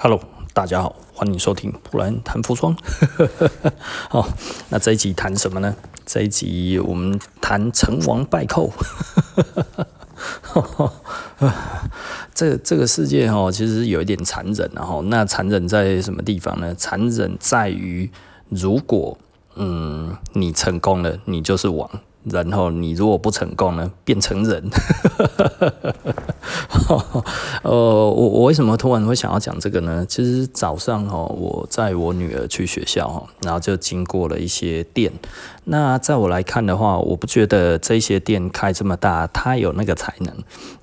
Hello，大家好，欢迎收听普兰谈服装。好，那这一集谈什么呢？这一集我们谈成王败寇。这这个世界哈，其实有一点残忍，然后那残忍在什么地方呢？残忍在于，如果嗯你成功了，你就是王。然后你如果不成功呢，变成人。呃，我我为什么突然会想要讲这个呢？其实早上哦，我载我女儿去学校哈，然后就经过了一些店。那在我来看的话，我不觉得这些店开这么大，他有那个才能。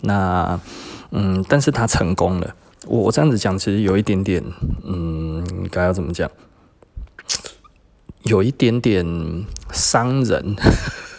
那嗯，但是他成功了。我我这样子讲，其实有一点点，嗯，该要怎么讲？有一点点伤人。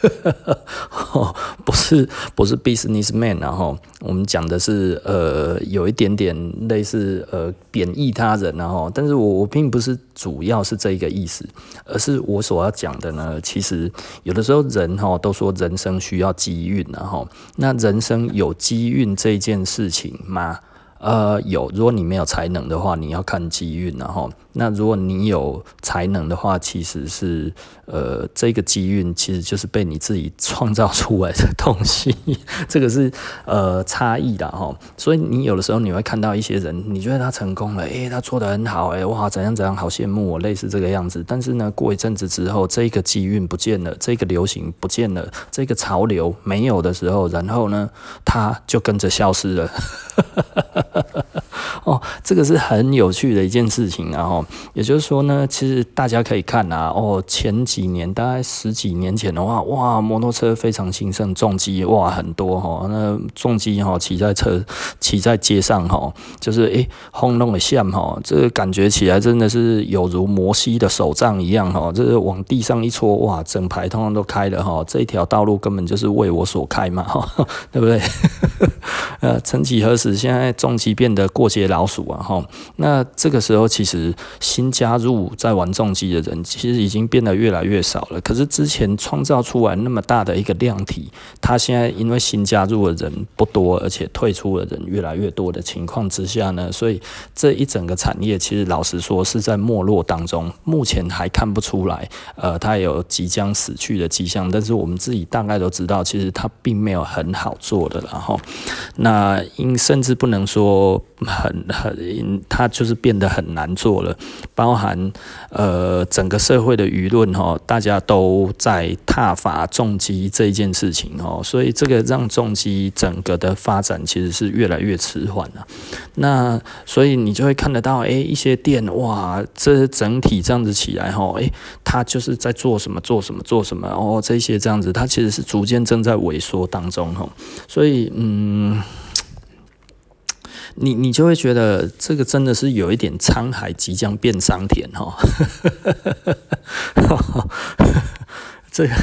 不是不是 businessman，然后我们讲的是呃有一点点类似呃贬义他人，然后但是我我并不是主要是这个意思，而是我所要讲的呢，其实有的时候人哈都说人生需要机运，然后那人生有机运这件事情吗？呃，有，如果你没有才能的话，你要看机运，然后。那如果你有才能的话，其实是呃，这个机运其实就是被你自己创造出来的东西，这个是呃差异的哈。所以你有的时候你会看到一些人，你觉得他成功了，诶、他做得很好，诶，哇，怎样怎样，好羡慕我，类似这个样子。但是呢，过一阵子之后，这个机运不见了，这个流行不见了，这个潮流没有的时候，然后呢，他就跟着消失了。哦，这个是很有趣的一件事情，然后也就是说呢，其实大家可以看啊，哦，前几年大概十几年前的话，哇，摩托车非常兴盛，重机哇很多哈，那重机哈骑在车骑在街上哈，就是诶轰隆的响哈，这个感觉起来真的是有如摩西的手杖一样哈，这个往地上一戳，哇，整排通通都开了哈，这一条道路根本就是为我所开嘛哈，对不对？呃，曾几何时，现在重机变得过街了老鼠啊！哈，那这个时候其实新加入在玩重机的人，其实已经变得越来越少了。可是之前创造出来那么大的一个量体，它现在因为新加入的人不多，而且退出的人越来越多的情况之下呢，所以这一整个产业其实老实说是在没落当中。目前还看不出来，呃，它有即将死去的迹象。但是我们自己大概都知道，其实它并没有很好做的。然后，那因甚至不能说。很很，它就是变得很难做了，包含呃整个社会的舆论哈，大家都在踏伐重击这一件事情哦，所以这个让重击整个的发展其实是越来越迟缓了。那所以你就会看得到，哎，一些店哇，这整体这样子起来哈，哎，它就是在做什么做什么做什么哦，这些这样子，它其实是逐渐正在萎缩当中哈，所以嗯。你你就会觉得这个真的是有一点沧海即将变桑田哈，这个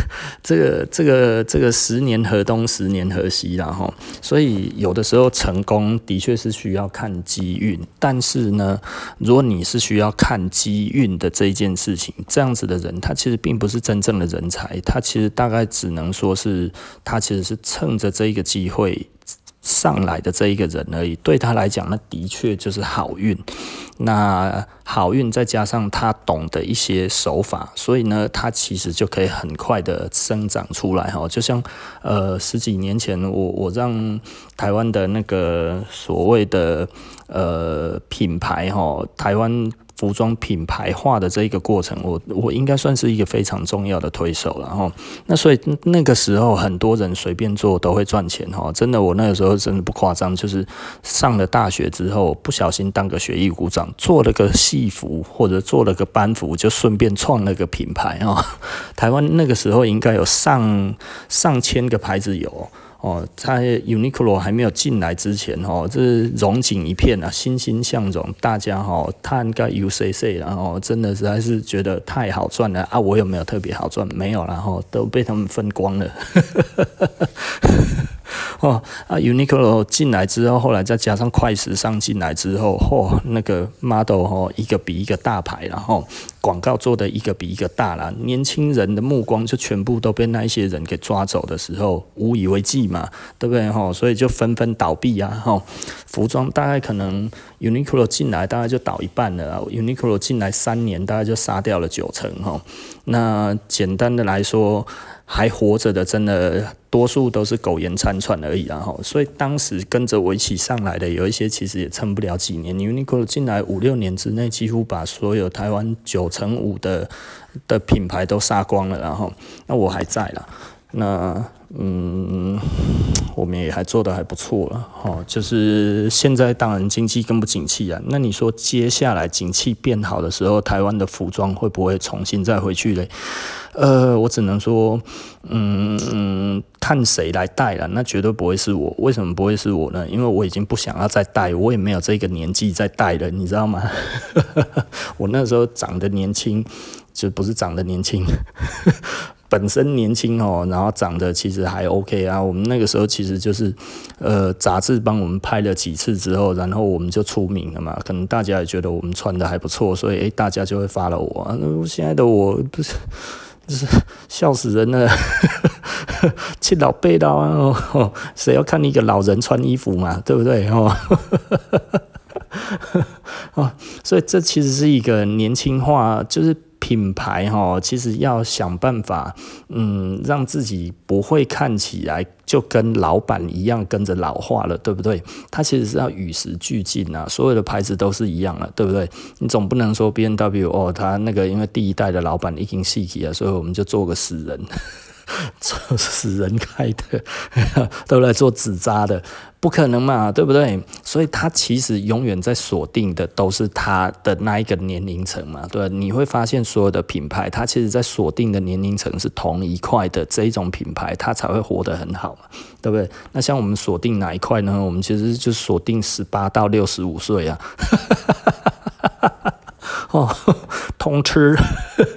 这个这个这个十年河东十年河西然后，所以有的时候成功的确是需要看机运，但是呢，如果你是需要看机运的这一件事情，这样子的人他其实并不是真正的人才，他其实大概只能说是他其实是趁着这一个机会。上来的这一个人而已，对他来讲，那的确就是好运。那好运再加上他懂得一些手法，所以呢，他其实就可以很快的生长出来哈。就像呃十几年前我，我我让台湾的那个所谓的呃品牌哈，台湾。服装品牌化的这一个过程，我我应该算是一个非常重要的推手了哈。那所以那个时候很多人随便做都会赚钱哈，真的，我那个时候真的不夸张，就是上了大学之后不小心当个学艺股长，做了个戏服或者做了个班服，就顺便创了个品牌啊。台湾那个时候应该有上上千个牌子有。哦，在 Uniqlo 还没有进来之前，哦，这是荣景一片啊，欣欣向荣，大家哈，他应该 UCC，然后真的实在是觉得太好赚了啊！我有没有特别好赚？没有，然后都被他们分光了。哦啊，Uniqlo 进来之后，后来再加上快时尚进来之后，嚯、那个 model 哦，一个比一个大牌，然后广告做的一个比一个大了，年轻人的目光就全部都被那一些人给抓走的时候，无以为继嘛，对不对？哈，所以就纷纷倒闭啊，哈，服装大概可能 Uniqlo 进来大概就倒一半了，Uniqlo 进来三年大概就杀掉了九成哈。那简单的来说，还活着的真的多数都是苟延残喘而已然后。所以当时跟着我一起上来的有一些其实也撑不了几年，Uniqlo 进来五六年之内几乎把所有台湾九成五的的品牌都杀光了，然后那我还在啦。那嗯，我们也还做得还不错了，哈，就是现在当然经济更不景气啊。那你说接下来景气变好的时候，台湾的服装会不会重新再回去嘞？呃，我只能说，嗯嗯，看谁来带了，那绝对不会是我。为什么不会是我呢？因为我已经不想要再带，我也没有这个年纪再带了，你知道吗？我那时候长得年轻，就不是长得年轻。本身年轻哦，然后长得其实还 OK 啊。我们那个时候其实就是，呃，杂志帮我们拍了几次之后，然后我们就出名了嘛。可能大家也觉得我们穿的还不错，所以诶，大家就会 follow 我。那现在的我不是，就是笑死人了，七老八老啊，谁要看一个老人穿衣服嘛，对不对 哦？所以这其实是一个年轻化，就是。品牌哈，其实要想办法，嗯，让自己不会看起来就跟老板一样跟着老化了，对不对？它其实是要与时俱进啊，所有的牌子都是一样了，对不对？你总不能说 B N W 哦，它那个因为第一代的老板已经死去了，所以我们就做个死人。做死人开的，都来做纸扎的，不可能嘛，对不对？所以他其实永远在锁定的都是他的那一个年龄层嘛，对。你会发现所有的品牌，它其实在锁定的年龄层是同一块的这一种品牌，它才会活得很好嘛，对不对？那像我们锁定哪一块呢？我们其实就锁定十八到六十五岁啊。哦，通吃，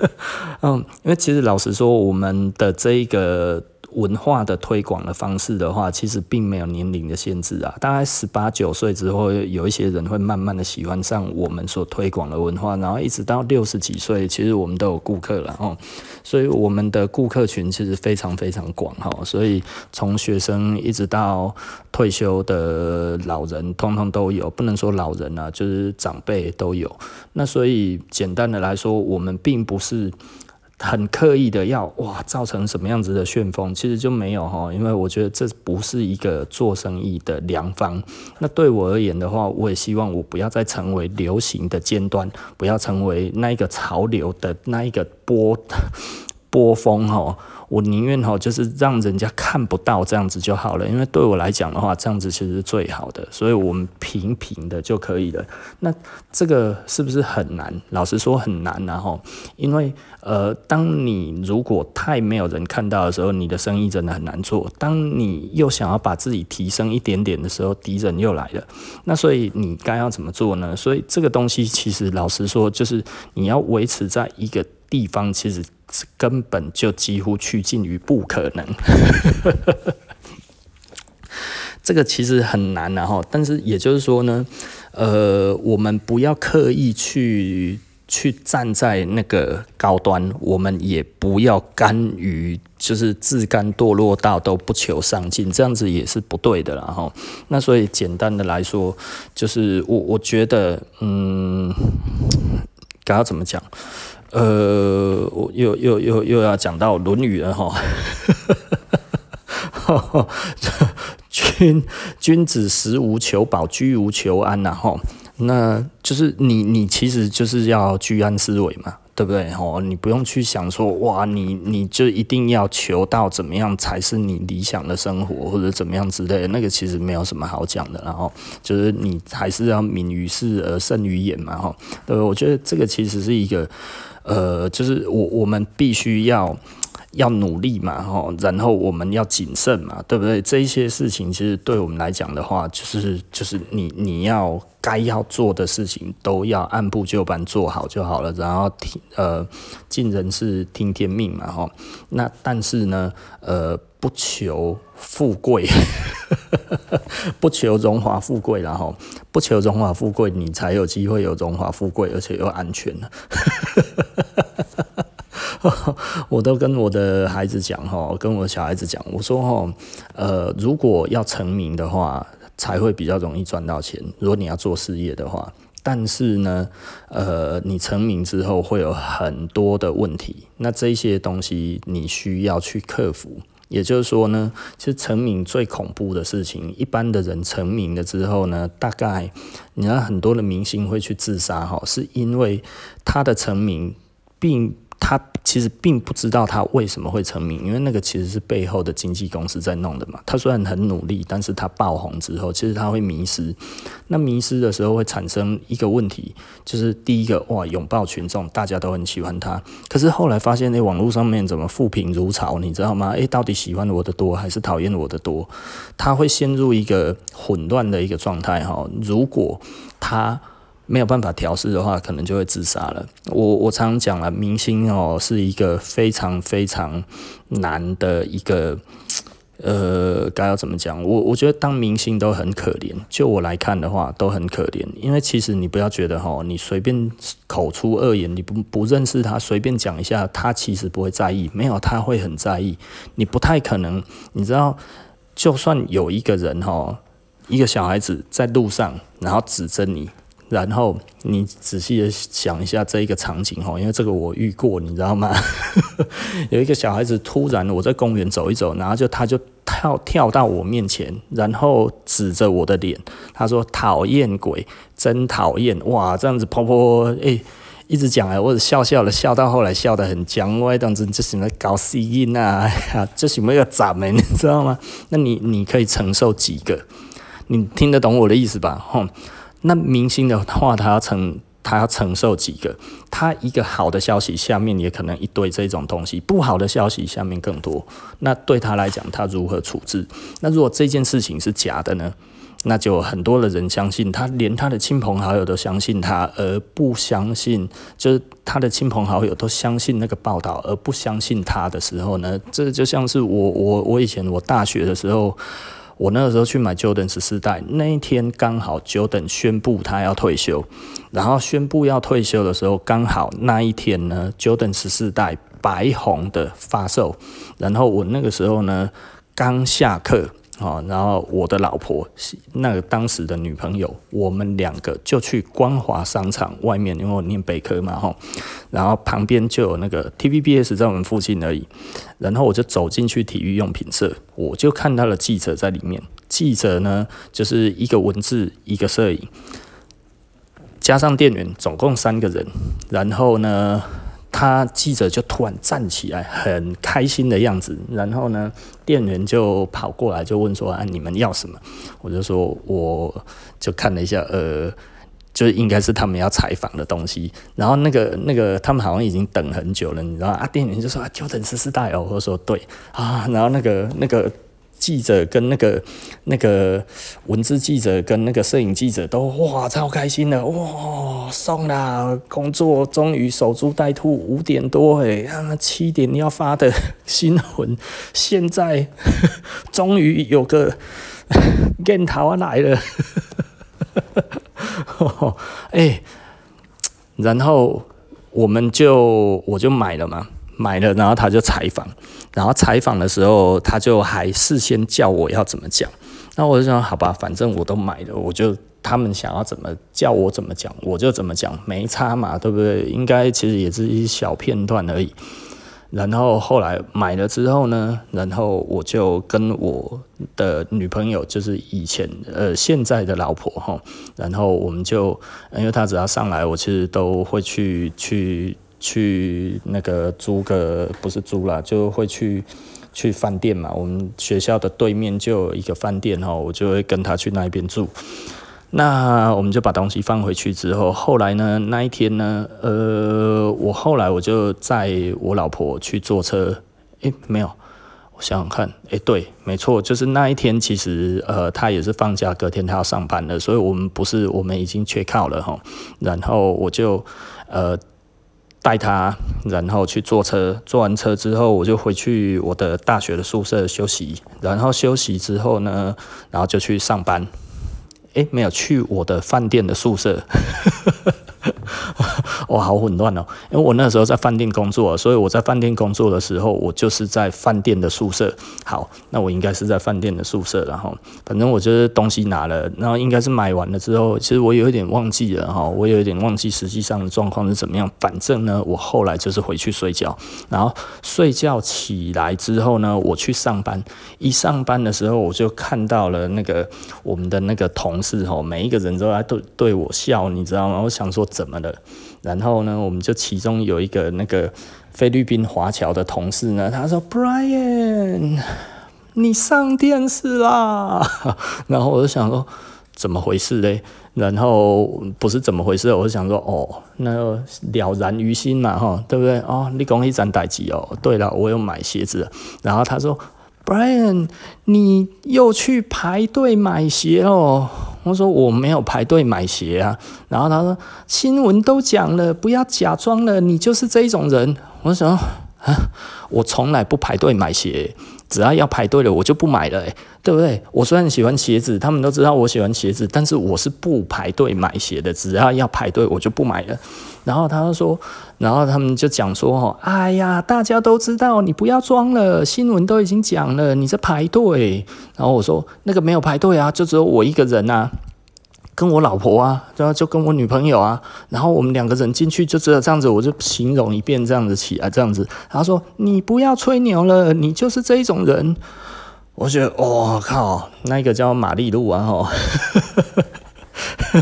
嗯，因为其实老实说，我们的这一个。文化的推广的方式的话，其实并没有年龄的限制啊。大概十八九岁之后，有一些人会慢慢的喜欢上我们所推广的文化，然后一直到六十几岁，其实我们都有顾客了哦。所以我们的顾客群其实非常非常广哈。所以从学生一直到退休的老人，通通都有。不能说老人啊，就是长辈都有。那所以简单的来说，我们并不是。很刻意的要哇，造成什么样子的旋风，其实就没有哈，因为我觉得这不是一个做生意的良方。那对我而言的话，我也希望我不要再成为流行的尖端，不要成为那一个潮流的那一个波波峰哈。我宁愿哈，就是让人家看不到这样子就好了，因为对我来讲的话，这样子其实是最好的，所以我们平平的就可以了。那这个是不是很难？老实说很难然后，因为呃，当你如果太没有人看到的时候，你的生意真的很难做。当你又想要把自己提升一点点的时候，敌人又来了。那所以你该要怎么做呢？所以这个东西其实老实说，就是你要维持在一个地方，其实。根本就几乎趋近于不可能，这个其实很难然后，但是也就是说呢，呃，我们不要刻意去去站在那个高端，我们也不要甘于就是自甘堕落到都不求上进，这样子也是不对的啦哈。那所以简单的来说，就是我我觉得，嗯，该要怎么讲？呃，我又又又又要讲到《论语》了哈，君君子食无求饱，居无求安呐哈，那就是你你其实就是要居安思危嘛，对不对？哦，你不用去想说哇，你你就一定要求到怎么样才是你理想的生活或者怎么样之类的，那个其实没有什么好讲的，然后就是你还是要敏于事而慎于言嘛哈，对，我觉得这个其实是一个。呃，就是我我们必须要要努力嘛，吼，然后我们要谨慎嘛，对不对？这一些事情其实对我们来讲的话，就是就是你你要该要做的事情都要按部就班做好就好了，然后听呃尽人事听天命嘛，吼。那但是呢，呃，不求富贵，不求荣华富贵，然后不求荣华富贵，你才有机会有荣华富贵，而且又安全。我都跟我的孩子讲哈，跟我小孩子讲，我说哈，呃，如果要成名的话，才会比较容易赚到钱。如果你要做事业的话，但是呢，呃，你成名之后会有很多的问题，那这些东西你需要去克服。也就是说呢，其实成名最恐怖的事情，一般的人成名了之后呢，大概你看很多的明星会去自杀哈，是因为他的成名并。他其实并不知道他为什么会成名，因为那个其实是背后的经纪公司在弄的嘛。他虽然很努力，但是他爆红之后，其实他会迷失。那迷失的时候会产生一个问题，就是第一个哇，拥抱群众，大家都很喜欢他。可是后来发现，那网络上面怎么负评如潮，你知道吗？诶，到底喜欢我的多还是讨厌我的多？他会陷入一个混乱的一个状态哈。如果他没有办法调试的话，可能就会自杀了。我我常常讲了，明星哦是一个非常非常难的一个，呃，该要怎么讲？我我觉得当明星都很可怜。就我来看的话，都很可怜。因为其实你不要觉得哈，你随便口出恶言，你不不认识他，随便讲一下，他其实不会在意。没有，他会很在意。你不太可能，你知道，就算有一个人哈，一个小孩子在路上，然后指着你。然后你仔细的想一下这一个场景哈，因为这个我遇过，你知道吗？有一个小孩子突然我在公园走一走，然后就他就跳跳到我面前，然后指着我的脸，他说讨厌鬼，真讨厌哇！这样子婆婆诶，一直讲哎，我笑笑的笑到后来笑得很僵，我当时这什么搞死音啊，这是没有咱们，你知道吗？那你你可以承受几个？你听得懂我的意思吧？吼。那明星的话，他要承他要承受几个？他一个好的消息下面也可能一堆这种东西，不好的消息下面更多。那对他来讲，他如何处置？那如果这件事情是假的呢？那就很多的人相信他，连他的亲朋好友都相信他，而不相信，就是他的亲朋好友都相信那个报道，而不相信他的时候呢？这就像是我我我以前我大学的时候。我那个时候去买 Jordan 十四代，那一天刚好 Jordan 宣布他要退休，然后宣布要退休的时候，刚好那一天呢，Jordan 十四代白红的发售，然后我那个时候呢刚下课。哦，然后我的老婆是，那个当时的女朋友，我们两个就去光华商场外面，因为我念北科嘛，吼，然后旁边就有那个 TVBS 在我们附近而已，然后我就走进去体育用品社，我就看到了记者在里面，记者呢就是一个文字，一个摄影，加上店员，总共三个人，然后呢。他记者就突然站起来，很开心的样子。然后呢，店员就跑过来就问说：“啊，你们要什么？”我就说：“我就看了一下，呃，就应该是他们要采访的东西。”然后那个那个他们好像已经等很久了，你知道啊？店员就说：“啊，就等十四代哦。”我说：“对啊。”然后那个那个。记者跟那个那个文字记者跟那个摄影记者都哇超开心的哇送啦，工作终于守株待兔，五点多诶，啊七点要发的新闻，现在终于有个 镜头来了，哎，然后我们就我就买了嘛。买了，然后他就采访，然后采访的时候，他就还事先叫我要怎么讲，那我就想好吧，反正我都买了，我就他们想要怎么叫我怎么讲，我就怎么讲，没差嘛，对不对？应该其实也是一小片段而已。然后后来买了之后呢，然后我就跟我的女朋友，就是以前呃现在的老婆哈，然后我们就因为他只要上来，我其实都会去去。去那个租个不是租啦，就会去去饭店嘛。我们学校的对面就有一个饭店哈，我就会跟他去那边住。那我们就把东西放回去之后，后来呢，那一天呢，呃，我后来我就载我老婆去坐车。诶，没有，我想想看，诶，对，没错，就是那一天，其实呃，他也是放假，隔天他要上班的，所以我们不是，我们已经缺考了哈。然后我就呃。带他，然后去坐车，坐完车之后，我就回去我的大学的宿舍休息。然后休息之后呢，然后就去上班。诶，没有去我的饭店的宿舍。哦，好混乱哦！因为我那时候在饭店工作，所以我在饭店工作的时候，我就是在饭店的宿舍。好，那我应该是在饭店的宿舍，然后反正我就是东西拿了，然后应该是买完了之后，其实我有一点忘记了哈，我有一点忘记实际上的状况是怎么样。反正呢，我后来就是回去睡觉，然后睡觉起来之后呢，我去上班。一上班的时候，我就看到了那个我们的那个同事哈，每一个人都在对对我笑，你知道吗？我想说怎么了？然后呢，我们就其中有一个那个菲律宾华侨的同事呢，他说：“Brian，你上电视啦！” 然后我就想说，怎么回事嘞？然后不是怎么回事，我就想说，哦，那了然于心嘛，哈，对不对？哦，你讲一盏代志哦。对了，我有买鞋子。然后他说：“Brian，你又去排队买鞋哦。”我说我没有排队买鞋啊，然后他说新闻都讲了，不要假装了，你就是这种人。我说啊，我从来不排队买鞋，只要要排队了，我就不买了，对不对？我虽然喜欢鞋子，他们都知道我喜欢鞋子，但是我是不排队买鞋的，只要要排队，我就不买了。然后他就说，然后他们就讲说，哎呀，大家都知道，你不要装了，新闻都已经讲了，你在排队。然后我说，那个没有排队啊，就只有我一个人啊，跟我老婆啊，然后就跟我女朋友啊，然后我们两个人进去就只有这样子，我就形容一遍这样子起来，这样子。他说，你不要吹牛了，你就是这一种人。我觉得，我、哦、靠，那个叫玛丽露啊，哈。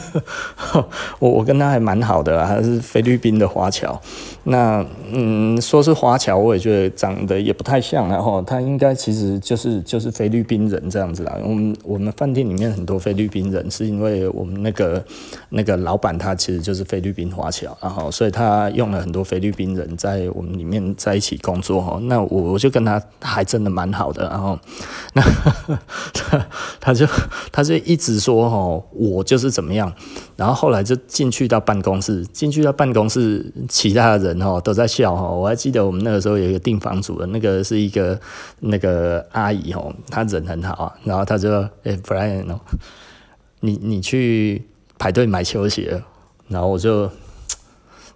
我我跟他还蛮好的，他是菲律宾的华侨。那嗯，说是华侨，我也觉得长得也不太像。然后他应该其实就是就是菲律宾人这样子啦。我们我们饭店里面很多菲律宾人，是因为我们那个那个老板他其实就是菲律宾华侨，然后所以他用了很多菲律宾人在我们里面在一起工作哈。那我我就跟他还真的蛮好的。然后那 他他就他就一直说哈，我就是是怎么样。然后后来就进去到办公室，进去到办公室，其他人哦都在笑哦。我还记得我们那个时候有一个订房组的，那个是一个那个阿姨哦，她人很好啊。然后她就说：“哎，Brian 哦，你你去排队买球鞋。”然后我就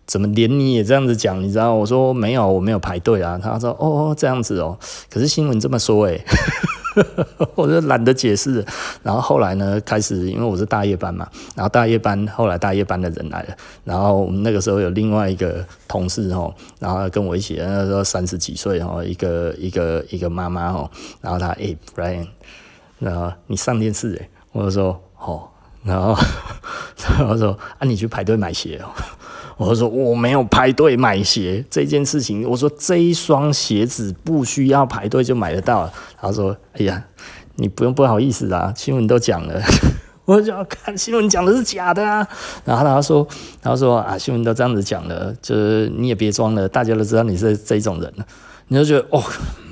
怎么连你也这样子讲？你知道？我说没有，我没有排队啊。他说：“哦，这样子哦。”可是新闻这么说哎。我就懒得解释，然后后来呢，开始因为我是大夜班嘛，然后大夜班后来大夜班的人来了，然后我们那个时候有另外一个同事哦，然后跟我一起，那时候三十几岁哦，一个一个一个妈妈哦，然后他哎，Brian，然后你上电视哎，我就说哦，然后 然后说啊，你去排队买鞋哦。我说我没有排队买鞋这件事情，我说这一双鞋子不需要排队就买得到。他说：“哎呀，你不用不好意思啦，新闻都讲了。”我就要看新闻讲的是假的啊。然后他说：“他说啊，新闻都这样子讲了，就是你也别装了，大家都知道你是这种人了。”你就觉得哦，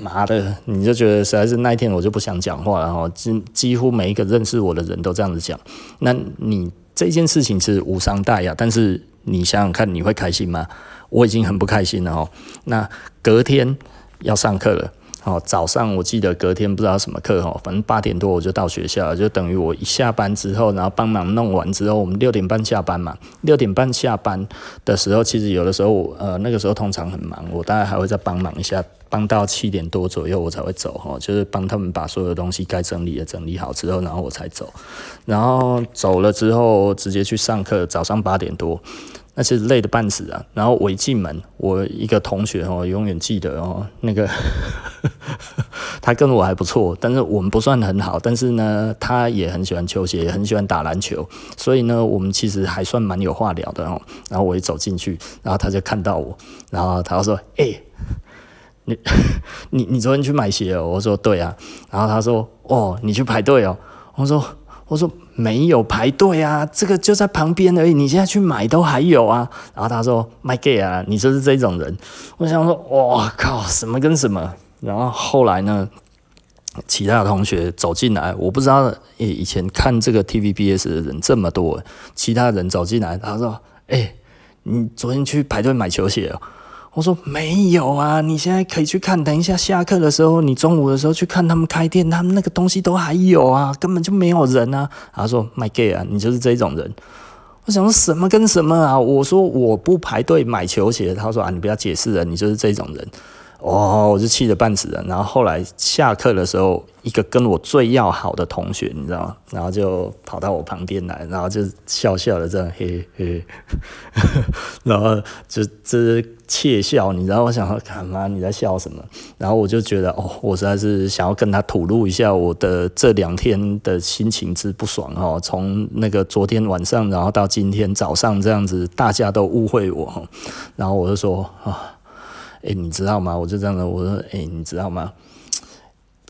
妈的，你就觉得实在是那一天我就不想讲话了哈。几几乎每一个认识我的人都这样子讲。那你这件事情是无伤大雅，但是。你想想看，你会开心吗？我已经很不开心了哦。那隔天要上课了，哦，早上我记得隔天不知道什么课哦，反正八点多我就到学校了，就等于我一下班之后，然后帮忙弄完之后，我们六点半下班嘛。六点半下班的时候，其实有的时候我，呃，那个时候通常很忙，我大概还会再帮忙一下，帮到七点多左右我才会走哈，就是帮他们把所有东西该整理的整理好之后，然后我才走。然后走了之后，直接去上课，早上八点多。那其实累得半死啊！然后我一进门，我一个同学哦，永远记得哦，那个 他跟我还不错，但是我们不算很好，但是呢，他也很喜欢球鞋，也很喜欢打篮球，所以呢，我们其实还算蛮有话聊的哦。然后我一走进去，然后他就看到我，然后他说：“哎、你 你你昨天去买鞋哦？”我说：“对啊。”然后他说：“哦，你去排队哦？”我说。我说没有排队啊，这个就在旁边而已，你现在去买都还有啊。然后他说卖 gay 啊，你就是这种人。我想说，哇靠，什么跟什么？然后后来呢，其他同学走进来，我不知道，以前看这个 TVBS 的人这么多，其他人走进来，他说，哎、你昨天去排队买球鞋哦。我说没有啊，你现在可以去看。等一下下课的时候，你中午的时候去看他们开店，他们那个东西都还有啊，根本就没有人啊。他说 My gay 啊，你就是这种人。我想说什么跟什么啊？我说我不排队买球鞋，他说啊，你不要解释了，你就是这种人。哦，我就气得半死了。然后后来下课的时候，一个跟我最要好的同学，你知道吗？然后就跑到我旁边来，然后就笑笑的这样嘿嘿，然后就这窃笑，你知道？我想说，干嘛你在笑什么？然后我就觉得，哦，我实在是想要跟他吐露一下我的这两天的心情之不爽哦。从那个昨天晚上，然后到今天早上这样子，大家都误会我，然后我就说啊。哎、你知道吗？我就这样子，我说，哎、你知道吗？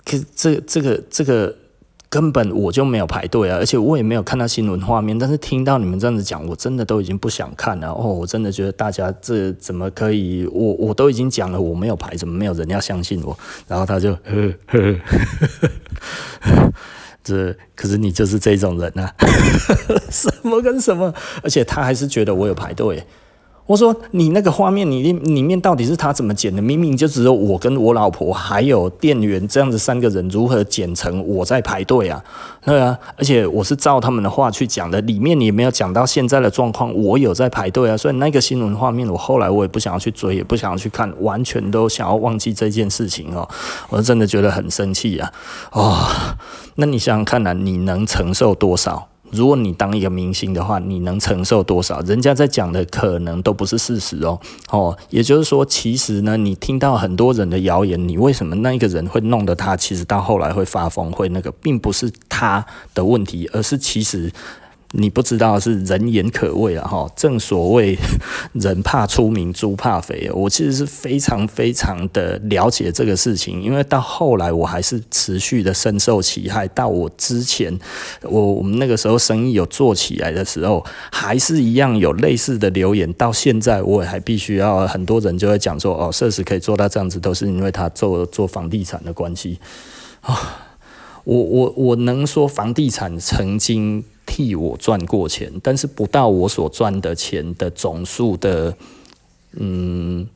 可是这、这个、这个根本我就没有排队啊，而且我也没有看到新闻画面。但是听到你们这样子讲，我真的都已经不想看了。哦，我真的觉得大家这怎么可以？我我都已经讲了，我没有排，怎么没有人要相信我？然后他就呵呵呵，这可是你就是这种人啊，什么跟什么？而且他还是觉得我有排队。我说你那个画面，你里面到底是他怎么剪的？明明就只有我跟我老婆还有店员这样子三个人，如何剪成我在排队啊？对啊，而且我是照他们的话去讲的，里面也没有讲到现在的状况，我有在排队啊。所以那个新闻画面，我后来我也不想要去追，也不想要去看，完全都想要忘记这件事情哦。我真的觉得很生气啊！哦，那你想想看啊，你能承受多少？如果你当一个明星的话，你能承受多少？人家在讲的可能都不是事实哦。哦，也就是说，其实呢，你听到很多人的谣言，你为什么那一个人会弄得他，其实到后来会发疯，会那个，并不是他的问题，而是其实。你不知道是人言可畏啊！哈，正所谓 人怕出名，猪怕肥。我其实是非常非常的了解这个事情，因为到后来我还是持续的深受其害。到我之前，我我们那个时候生意有做起来的时候，还是一样有类似的留言。到现在，我也还必须要很多人就会讲说：“哦，设施可以做到这样子，都是因为他做做房地产的关系。”啊，我我我能说房地产曾经。替我赚过钱，但是不到我所赚的钱的总数的，嗯，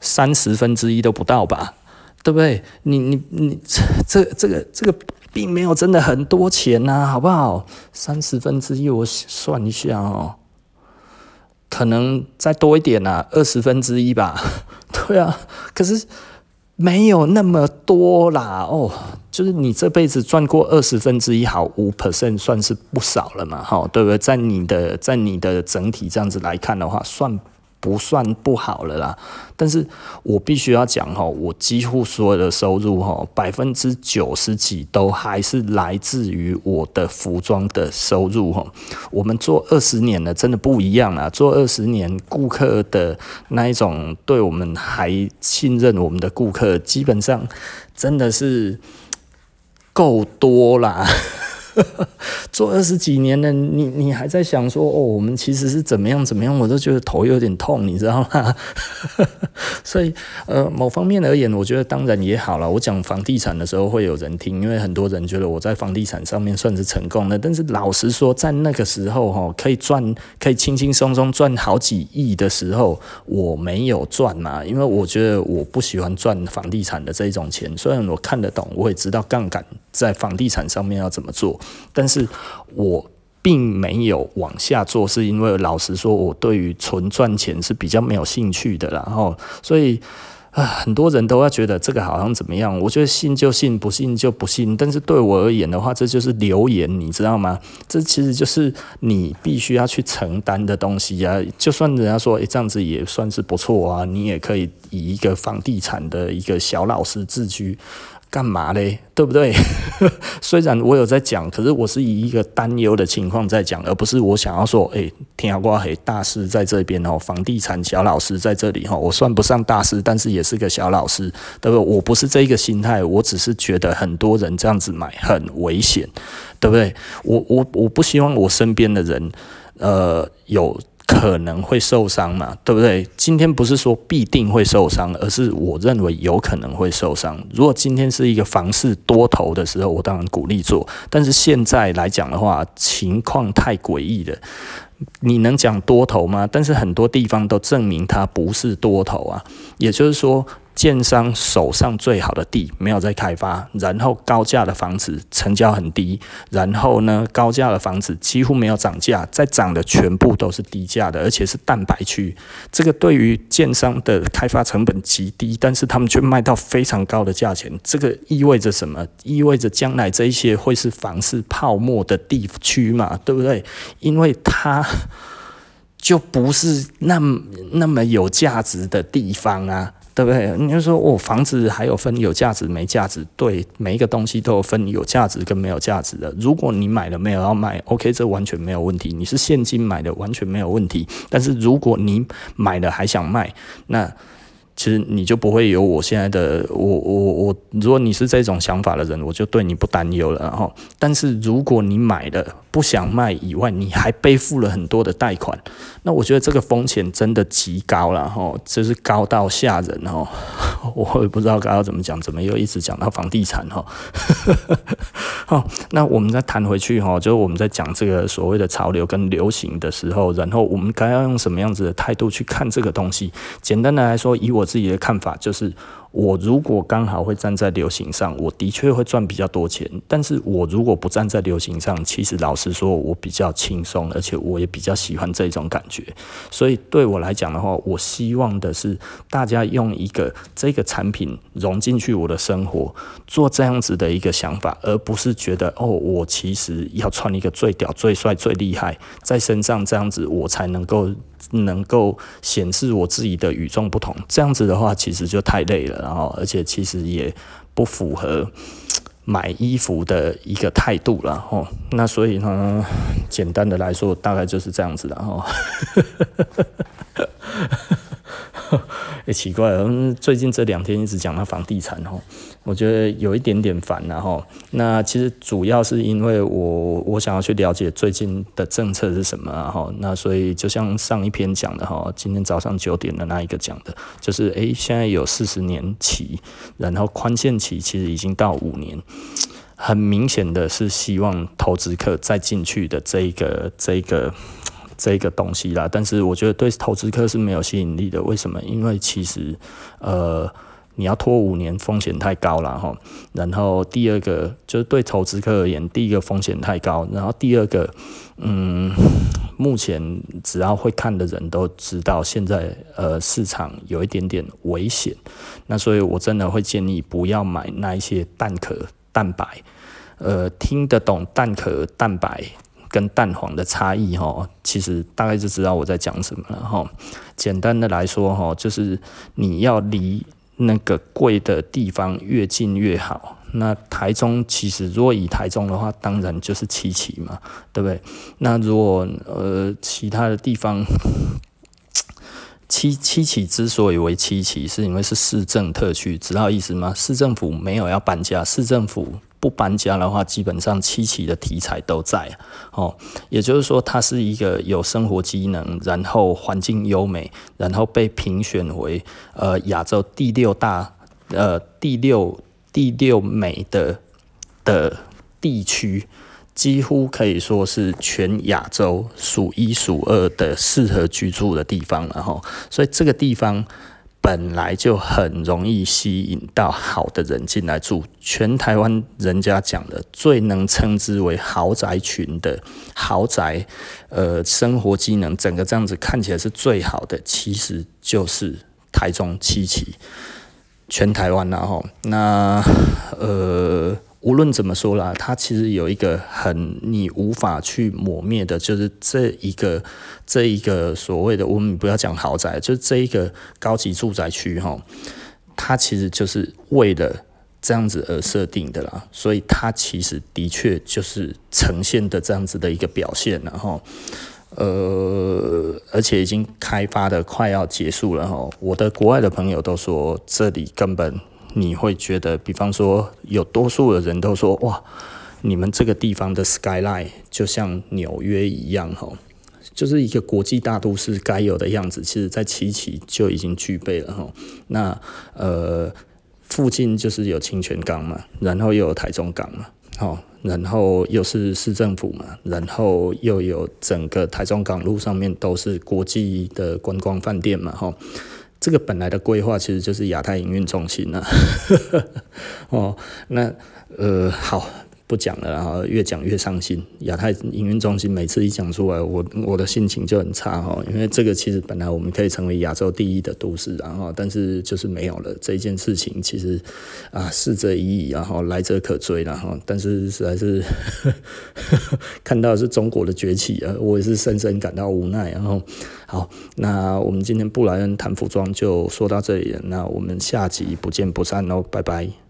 三十分之一都不到吧，对不对？你你你，这这个这个并没有真的很多钱呐，好不好？三十分之一，我算一下哦，可能再多一点呐，二十分之一吧。对啊，可是。没有那么多啦，哦，就是你这辈子赚过二十分之一，好，五 percent 算是不少了嘛，哈，对不对？在你的在你的整体这样子来看的话，算。不算不好了啦，但是我必须要讲哈，我几乎所有的收入哈，百分之九十几都还是来自于我的服装的收入哈。我们做二十年了，真的不一样啊！做二十年，顾客的那一种对我们还信任我们的顾客，基本上真的是够多啦。做二十几年了，你你还在想说哦，我们其实是怎么样怎么样，我都觉得头有点痛，你知道吗？所以呃，某方面而言，我觉得当然也好了。我讲房地产的时候会有人听，因为很多人觉得我在房地产上面算是成功的。但是老实说，在那个时候哈，可以赚，可以轻轻松松赚好几亿的时候，我没有赚嘛，因为我觉得我不喜欢赚房地产的这一种钱。虽然我看得懂，我也知道杠杆在房地产上面要怎么做。但是我并没有往下做，是因为老实说，我对于纯赚钱是比较没有兴趣的。然后，所以啊，很多人都要觉得这个好像怎么样？我觉得信就信，不信就不信。但是对我而言的话，这就是留言，你知道吗？这其实就是你必须要去承担的东西啊。就算人家说，诶，这样子也算是不错啊，你也可以以一个房地产的一个小老师自居。干嘛嘞？对不对？虽然我有在讲，可是我是以一个担忧的情况在讲，而不是我想要说，哎、欸，天瓜黑大师在这边哦，房地产小老师在这里哈，我算不上大师，但是也是个小老师，对不对？我不是这一个心态，我只是觉得很多人这样子买很危险，对不对？我我我不希望我身边的人，呃，有。可能会受伤嘛，对不对？今天不是说必定会受伤，而是我认为有可能会受伤。如果今天是一个房市多头的时候，我当然鼓励做。但是现在来讲的话，情况太诡异了。你能讲多头吗？但是很多地方都证明它不是多头啊。也就是说，建商手上最好的地没有在开发，然后高价的房子成交很低，然后呢，高价的房子几乎没有涨价，在涨的全部都是低价的，而且是蛋白区。这个对于建商的开发成本极低，但是他们却卖到非常高的价钱。这个意味着什么？意味着将来这一些会是房市泡沫的地区嘛，对不对？因为它。就不是那么那么有价值的地方啊，对不对？你就说哦，房子还有分有价值没价值，对，每一个东西都有分有价值跟没有价值的。如果你买了没有要卖，OK，这完全没有问题。你是现金买的，完全没有问题。但是如果你买了还想卖，那。其实你就不会有我现在的我我我，如果你是这种想法的人，我就对你不担忧了哈。但是如果你买了不想卖以外，你还背负了很多的贷款，那我觉得这个风险真的极高了哈，就是高到吓人哈。我也不知道该要怎么讲，怎么又一直讲到房地产哈。好，那我们再谈回去哈，就是我们在讲这个所谓的潮流跟流行的时候，然后我们该要用什么样子的态度去看这个东西？简单的来说，以我。自己的看法就是。我如果刚好会站在流行上，我的确会赚比较多钱。但是我如果不站在流行上，其实老实说，我比较轻松，而且我也比较喜欢这种感觉。所以对我来讲的话，我希望的是大家用一个这个产品融进去我的生活，做这样子的一个想法，而不是觉得哦，我其实要穿一个最屌、最帅、最厉害在身上，这样子我才能够能够显示我自己的与众不同。这样子的话，其实就太累了。然后，而且其实也不符合买衣服的一个态度了。吼，那所以呢，简单的来说，大概就是这样子的。吼。也、奇怪了，最近这两天一直讲到房地产哦，我觉得有一点点烦了哈。那其实主要是因为我我想要去了解最近的政策是什么哈。那所以就像上一篇讲的哈，今天早上九点的那一个讲的，就是诶、现在有四十年期，然后宽限期其实已经到五年，很明显的是希望投资客再进去的这一个这一个。这个东西啦，但是我觉得对投资客是没有吸引力的。为什么？因为其实，呃，你要拖五年，风险太高了哈。然后第二个就是对投资客而言，第一个风险太高。然后第二个，嗯，目前只要会看的人都知道，现在呃市场有一点点危险。那所以我真的会建议不要买那一些蛋壳蛋白，呃，听得懂蛋壳蛋白。跟蛋黄的差异哈，其实大概就知道我在讲什么了哈。简单的来说哈，就是你要离那个贵的地方越近越好。那台中其实如果以台中的话，当然就是七期嘛，对不对？那如果呃其他的地方，七七期之所以为七期，是因为是市政特区，知道意思吗？市政府没有要搬家，市政府。不搬家的话，基本上七期的题材都在哦。也就是说，它是一个有生活机能，然后环境优美，然后被评选为呃亚洲第六大呃第六第六美的的地区，几乎可以说是全亚洲数一数二的适合居住的地方了哈。所以这个地方。本来就很容易吸引到好的人进来住，全台湾人家讲的最能称之为豪宅群的豪宅，呃，生活机能整个这样子看起来是最好的，其实就是台中七期，全台湾然后那呃。无论怎么说啦，它其实有一个很你无法去抹灭的，就是这一个这一个所谓的我们不要讲豪宅，就是这一个高级住宅区哈，它其实就是为了这样子而设定的啦，所以它其实的确就是呈现的这样子的一个表现，然后呃，而且已经开发的快要结束了哈，我的国外的朋友都说这里根本。你会觉得，比方说，有多数的人都说，哇，你们这个地方的 skyline 就像纽约一样，哈，就是一个国际大都市该有的样子。其实，在七期就已经具备了，哈。那呃，附近就是有清泉岗嘛，然后又有台中港嘛，好，然后又是市政府嘛，然后又有整个台中港路上面都是国际的观光饭店嘛，哈。这个本来的规划其实就是亚太营运中心了。哦，那呃好。不讲了，然后越讲越伤心。亚太营运中心每次一讲出来，我我的心情就很差哈，因为这个其实本来我们可以成为亚洲第一的都市，然后但是就是没有了这件事情，其实啊，逝者已矣，然后来者可追，然后但是实在是 看到是中国的崛起啊，我也是深深感到无奈。然后好，那我们今天布莱恩谈服装就说到这里了，那我们下集不见不散喽，拜拜。